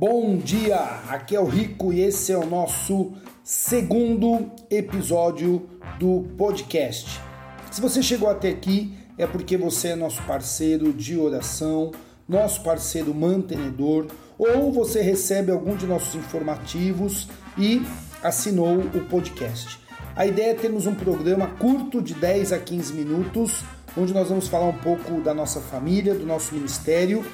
Bom dia, aqui é o Rico e esse é o nosso segundo episódio do podcast. Se você chegou até aqui é porque você é nosso parceiro de oração, nosso parceiro mantenedor, ou você recebe algum de nossos informativos e assinou o podcast. A ideia é termos um programa curto de 10 a 15 minutos, onde nós vamos falar um pouco da nossa família, do nosso ministério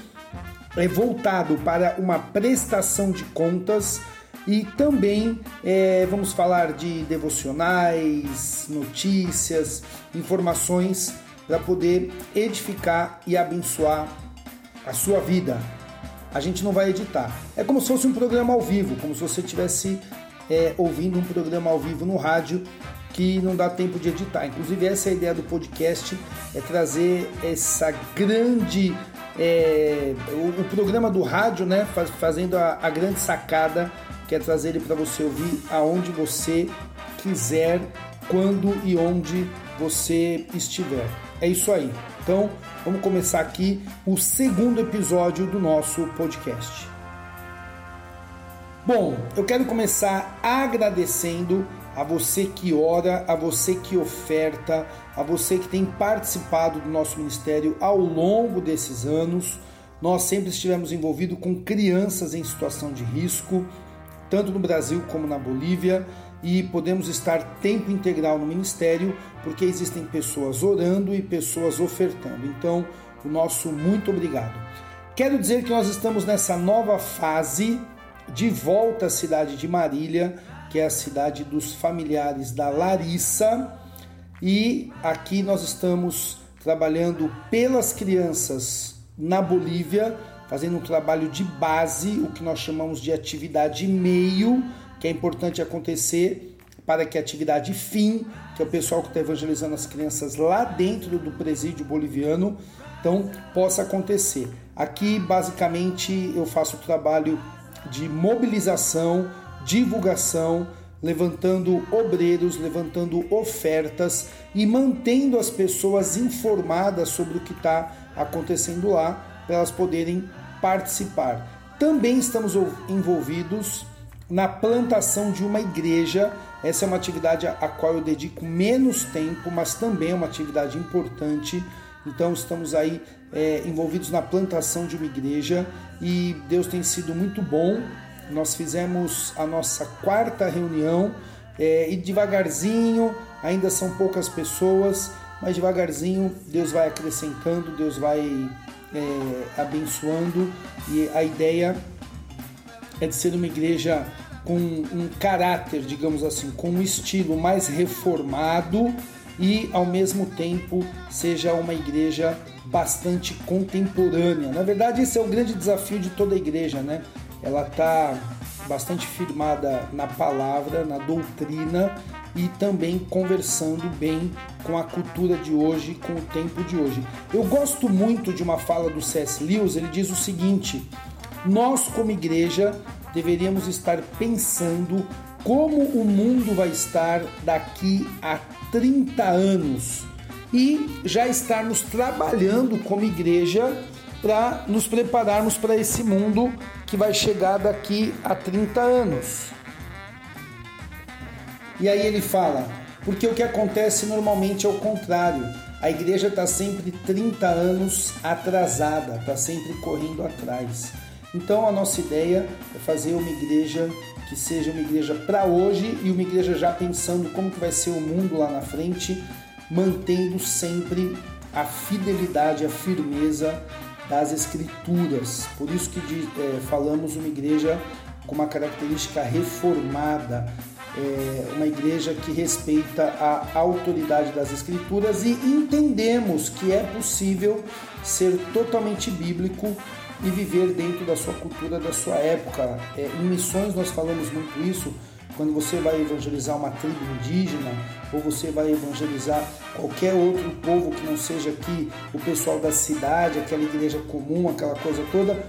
é voltado para uma prestação de contas e também é, vamos falar de devocionais, notícias, informações para poder edificar e abençoar a sua vida. A gente não vai editar. É como se fosse um programa ao vivo, como se você estivesse é, ouvindo um programa ao vivo no rádio que não dá tempo de editar. Inclusive, essa é a ideia do podcast, é trazer essa grande é, o, o, programa do rádio, né, faz, fazendo a, a, grande sacada, que é trazer ele para você ouvir aonde você quiser, quando e onde você estiver. É isso aí. Então, vamos começar aqui o segundo episódio do nosso podcast. Bom, eu quero começar agradecendo a você que ora, a você que oferta, a você que tem participado do nosso ministério ao longo desses anos. Nós sempre estivemos envolvidos com crianças em situação de risco, tanto no Brasil como na Bolívia, e podemos estar tempo integral no ministério porque existem pessoas orando e pessoas ofertando. Então, o nosso muito obrigado. Quero dizer que nós estamos nessa nova fase de volta à cidade de Marília que é a cidade dos familiares da Larissa. E aqui nós estamos trabalhando pelas crianças na Bolívia, fazendo um trabalho de base, o que nós chamamos de atividade meio, que é importante acontecer para que a atividade fim, que é o pessoal que está evangelizando as crianças lá dentro do presídio boliviano, então possa acontecer. Aqui, basicamente, eu faço o trabalho de mobilização divulgação, levantando obreiros, levantando ofertas e mantendo as pessoas informadas sobre o que está acontecendo lá, para elas poderem participar. Também estamos envolvidos na plantação de uma igreja. Essa é uma atividade a qual eu dedico menos tempo, mas também é uma atividade importante. Então estamos aí é, envolvidos na plantação de uma igreja e Deus tem sido muito bom nós fizemos a nossa quarta reunião é, e devagarzinho, ainda são poucas pessoas, mas devagarzinho Deus vai acrescentando, Deus vai é, abençoando e a ideia é de ser uma igreja com um caráter, digamos assim, com um estilo mais reformado e ao mesmo tempo seja uma igreja bastante contemporânea. Na verdade, esse é o grande desafio de toda a igreja, né? Ela está bastante firmada na palavra, na doutrina e também conversando bem com a cultura de hoje, com o tempo de hoje. Eu gosto muito de uma fala do C.S. Lewis, ele diz o seguinte: nós, como igreja, deveríamos estar pensando como o mundo vai estar daqui a 30 anos e já estarmos trabalhando como igreja para nos prepararmos para esse mundo que vai chegar daqui a 30 anos. E aí ele fala, porque o que acontece normalmente é o contrário. A igreja está sempre 30 anos atrasada, está sempre correndo atrás. Então a nossa ideia é fazer uma igreja que seja uma igreja para hoje e uma igreja já pensando como que vai ser o mundo lá na frente, mantendo sempre a fidelidade, a firmeza das Escrituras. Por isso que de, é, falamos uma igreja com uma característica reformada, é, uma igreja que respeita a autoridade das Escrituras e entendemos que é possível ser totalmente bíblico e viver dentro da sua cultura, da sua época. É, em missões nós falamos muito isso quando você vai evangelizar uma tribo indígena ou você vai evangelizar qualquer outro povo que não seja aqui o pessoal da cidade, aquela igreja comum, aquela coisa toda,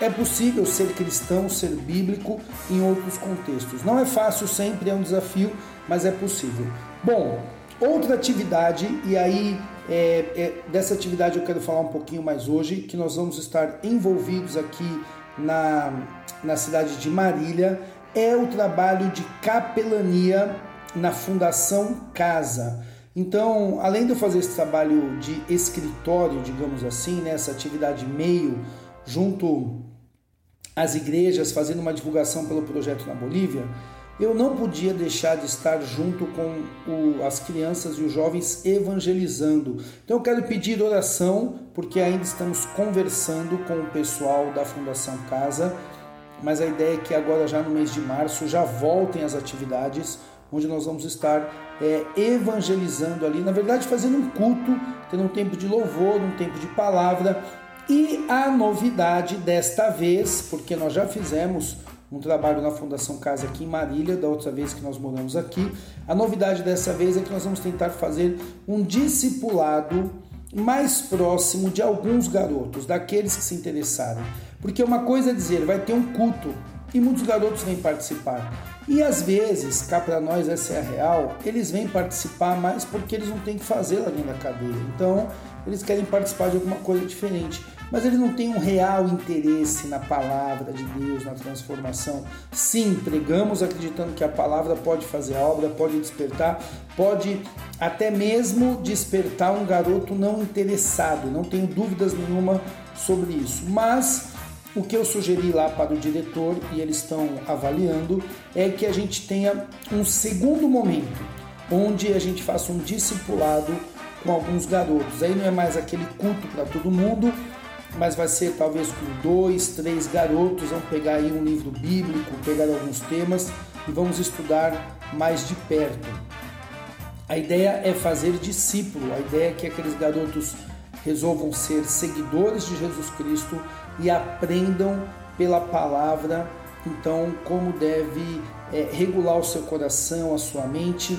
é possível ser cristão, ser bíblico em outros contextos. Não é fácil sempre, é um desafio, mas é possível. Bom, outra atividade, e aí é, é, dessa atividade eu quero falar um pouquinho mais hoje, que nós vamos estar envolvidos aqui na, na cidade de Marília, é o trabalho de capelania na Fundação Casa. Então, além de eu fazer esse trabalho de escritório, digamos assim, né, atividade meio, junto às igrejas, fazendo uma divulgação pelo projeto na Bolívia, eu não podia deixar de estar junto com o, as crianças e os jovens evangelizando. Então eu quero pedir oração, porque ainda estamos conversando com o pessoal da Fundação Casa, mas a ideia é que agora, já no mês de março, já voltem as atividades onde nós vamos estar é, evangelizando ali, na verdade fazendo um culto, tendo um tempo de louvor, um tempo de palavra. E a novidade desta vez, porque nós já fizemos um trabalho na Fundação Casa aqui em Marília, da outra vez que nós moramos aqui, a novidade dessa vez é que nós vamos tentar fazer um discipulado mais próximo de alguns garotos, daqueles que se interessarem. Porque uma coisa é dizer, vai ter um culto e muitos garotos vêm participar. E às vezes, cá para nós essa é a real, eles vêm participar mais porque eles não têm que fazer lá dentro da cadeia. Então, eles querem participar de alguma coisa diferente. Mas eles não têm um real interesse na palavra de Deus, na transformação. Sim, pregamos acreditando que a palavra pode fazer a obra, pode despertar, pode até mesmo despertar um garoto não interessado. Não tenho dúvidas nenhuma sobre isso. Mas o que eu sugeri lá para o diretor e eles estão avaliando é que a gente tenha um segundo momento onde a gente faça um discipulado com alguns garotos. Aí não é mais aquele culto para todo mundo, mas vai ser talvez com dois, três garotos. Vamos pegar aí um livro bíblico, pegar alguns temas e vamos estudar mais de perto. A ideia é fazer discípulo, a ideia é que aqueles garotos resolvam ser seguidores de Jesus Cristo e aprendam pela palavra, então, como deve é, regular o seu coração, a sua mente.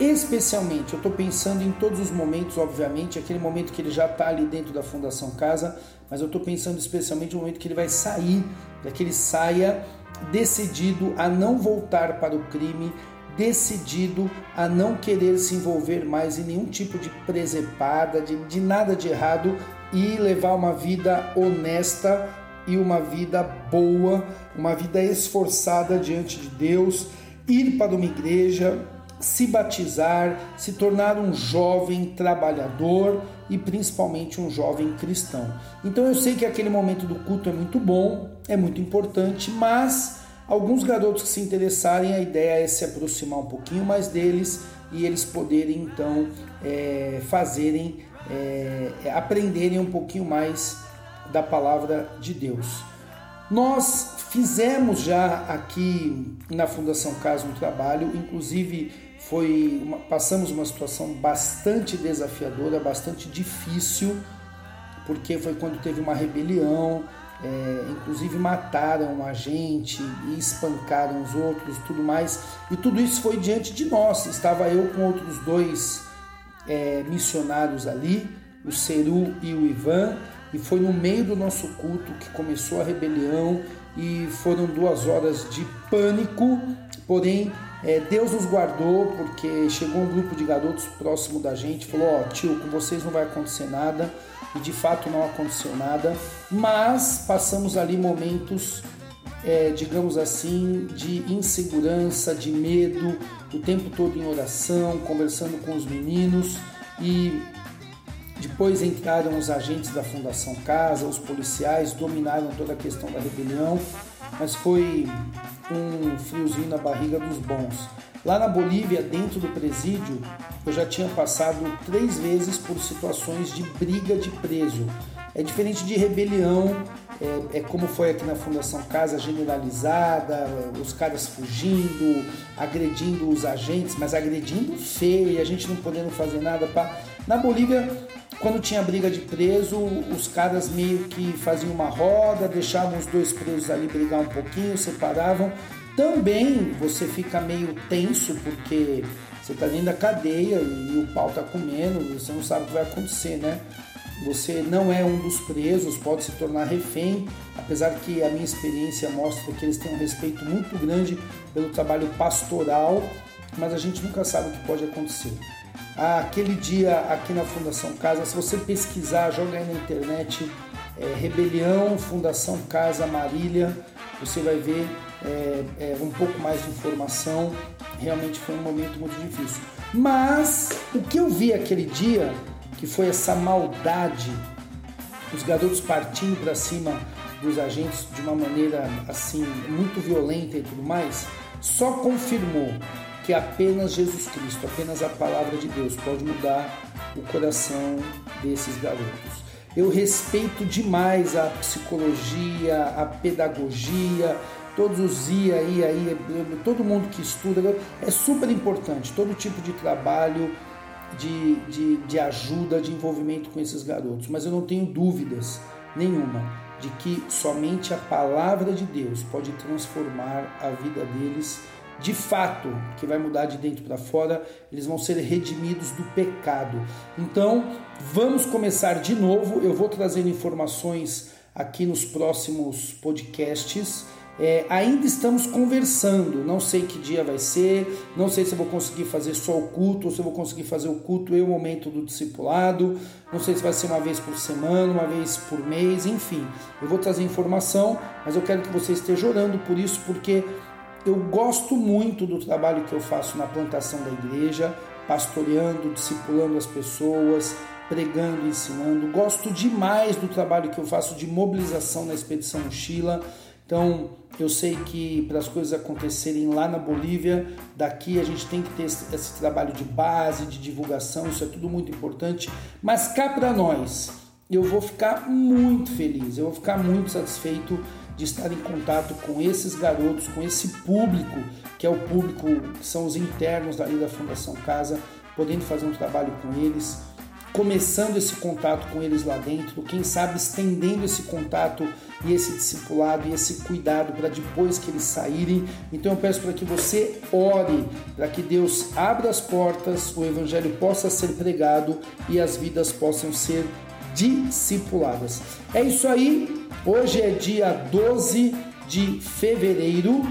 Especialmente, eu estou pensando em todos os momentos, obviamente, aquele momento que ele já está ali dentro da Fundação Casa, mas eu estou pensando especialmente no momento que ele vai sair, para que ele saia decidido a não voltar para o crime, decidido a não querer se envolver mais em nenhum tipo de presepada, de, de nada de errado e levar uma vida honesta e uma vida boa, uma vida esforçada diante de Deus, ir para uma igreja, se batizar, se tornar um jovem trabalhador e principalmente um jovem cristão. Então eu sei que aquele momento do culto é muito bom, é muito importante, mas alguns garotos que se interessarem, a ideia é se aproximar um pouquinho mais deles e eles poderem então é, fazerem é, é, aprenderem um pouquinho mais da palavra de Deus. Nós fizemos já aqui na Fundação Casa um trabalho, inclusive foi uma, passamos uma situação bastante desafiadora, bastante difícil, porque foi quando teve uma rebelião, é, inclusive mataram a gente e espancaram os outros, tudo mais. E tudo isso foi diante de nós. Estava eu com outros dois é, missionários ali, o Ceru e o Ivan, e foi no meio do nosso culto que começou a rebelião e foram duas horas de pânico, porém é, Deus nos guardou porque chegou um grupo de garotos próximo da gente, falou: Ó, oh, tio, com vocês não vai acontecer nada, e de fato não aconteceu nada, mas passamos ali momentos é, digamos assim, de insegurança, de medo, o tempo todo em oração, conversando com os meninos e depois entraram os agentes da Fundação Casa, os policiais dominaram toda a questão da rebelião, mas foi um friozinho na barriga dos bons. Lá na Bolívia, dentro do presídio, eu já tinha passado três vezes por situações de briga de preso. É diferente de rebelião, é, é, como foi aqui na Fundação Casa, generalizada, os caras fugindo, agredindo os agentes, mas agredindo feio e a gente não podendo fazer nada para. Na Bolívia, quando tinha briga de preso, os caras meio que faziam uma roda, deixavam os dois presos ali brigar um pouquinho, separavam. Também você fica meio tenso porque você está dentro da cadeia e o pau está comendo, você não sabe o que vai acontecer, né? Você não é um dos presos, pode se tornar refém, apesar que a minha experiência mostra que eles têm um respeito muito grande pelo trabalho pastoral, mas a gente nunca sabe o que pode acontecer. aquele dia aqui na Fundação Casa. Se você pesquisar, joga aí na internet é, Rebelião Fundação Casa Marília, você vai ver é, é, um pouco mais de informação. Realmente foi um momento muito difícil. Mas o que eu vi aquele dia, que foi essa maldade, os garotos partindo para cima dos agentes de uma maneira assim muito violenta e tudo mais, só confirmou que apenas Jesus Cristo, apenas a palavra de Deus pode mudar o coração desses garotos. Eu respeito demais a psicologia, a pedagogia, todos os IA, IA, IA, todo mundo que estuda, é super importante, todo tipo de trabalho, de, de, de ajuda, de envolvimento com esses garotos, mas eu não tenho dúvidas nenhuma de que somente a palavra de Deus pode transformar a vida deles de fato, que vai mudar de dentro para fora, eles vão ser redimidos do pecado. Então, vamos começar de novo. Eu vou trazendo informações aqui nos próximos podcasts. É, ainda estamos conversando, não sei que dia vai ser, não sei se eu vou conseguir fazer só o culto, ou se eu vou conseguir fazer o culto e o momento do discipulado, não sei se vai ser uma vez por semana, uma vez por mês, enfim. Eu vou trazer informação, mas eu quero que você esteja orando por isso, porque eu gosto muito do trabalho que eu faço na plantação da igreja, pastoreando, discipulando as pessoas, pregando, ensinando. Gosto demais do trabalho que eu faço de mobilização na expedição mochila. Então, eu sei que para as coisas acontecerem lá na Bolívia, daqui a gente tem que ter esse, esse trabalho de base, de divulgação, isso é tudo muito importante. Mas cá para nós, eu vou ficar muito feliz, eu vou ficar muito satisfeito de estar em contato com esses garotos, com esse público, que é o público que são os internos da Fundação Casa, podendo fazer um trabalho com eles, começando esse contato com eles lá dentro, quem sabe estendendo esse contato e esse discipulado e esse cuidado para depois que eles saírem. Então eu peço para que você ore, para que Deus abra as portas, o evangelho possa ser pregado e as vidas possam ser discipuladas. É isso aí. Hoje é dia 12 de fevereiro.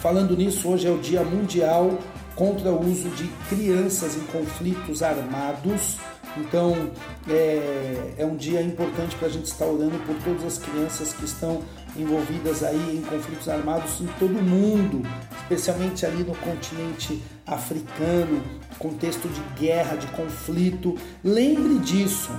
Falando nisso, hoje é o Dia Mundial contra o uso de crianças em conflitos armados. Então é, é um dia importante para a gente estar orando por todas as crianças que estão envolvidas aí em conflitos armados em todo o mundo, especialmente ali no continente africano, contexto de guerra, de conflito. Lembre disso.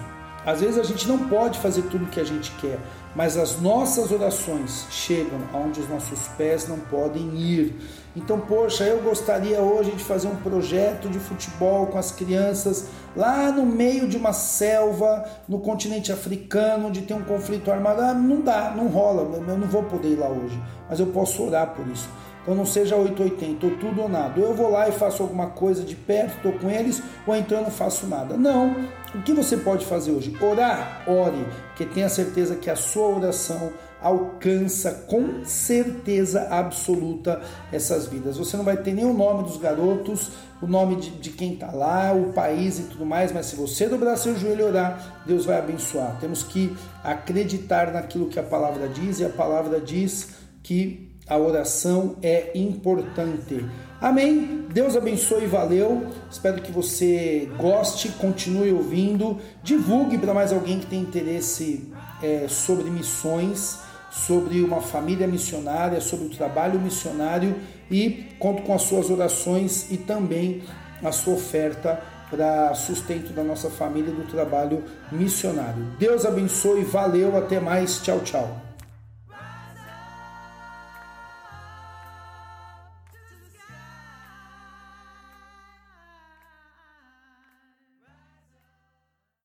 Às vezes a gente não pode fazer tudo o que a gente quer, mas as nossas orações chegam aonde os nossos pés não podem ir. Então, poxa, eu gostaria hoje de fazer um projeto de futebol com as crianças lá no meio de uma selva no continente africano, onde tem um conflito armado. Ah, não dá, não rola, eu não vou poder ir lá hoje, mas eu posso orar por isso. Então não seja 880, ou tudo ou nada. Ou eu vou lá e faço alguma coisa de perto, estou com eles, ou então eu não faço nada. Não. O que você pode fazer hoje? Orar? Ore, porque tenha certeza que a sua oração alcança com certeza absoluta essas vidas. Você não vai ter nem o nome dos garotos, o nome de, de quem está lá, o país e tudo mais, mas se você dobrar seu joelho e orar, Deus vai abençoar. Temos que acreditar naquilo que a palavra diz, e a palavra diz que a oração é importante. Amém? Deus abençoe e valeu. Espero que você goste, continue ouvindo, divulgue para mais alguém que tem interesse é, sobre missões, sobre uma família missionária, sobre o trabalho missionário e conto com as suas orações e também a sua oferta para sustento da nossa família do trabalho missionário. Deus abençoe, valeu, até mais, tchau, tchau.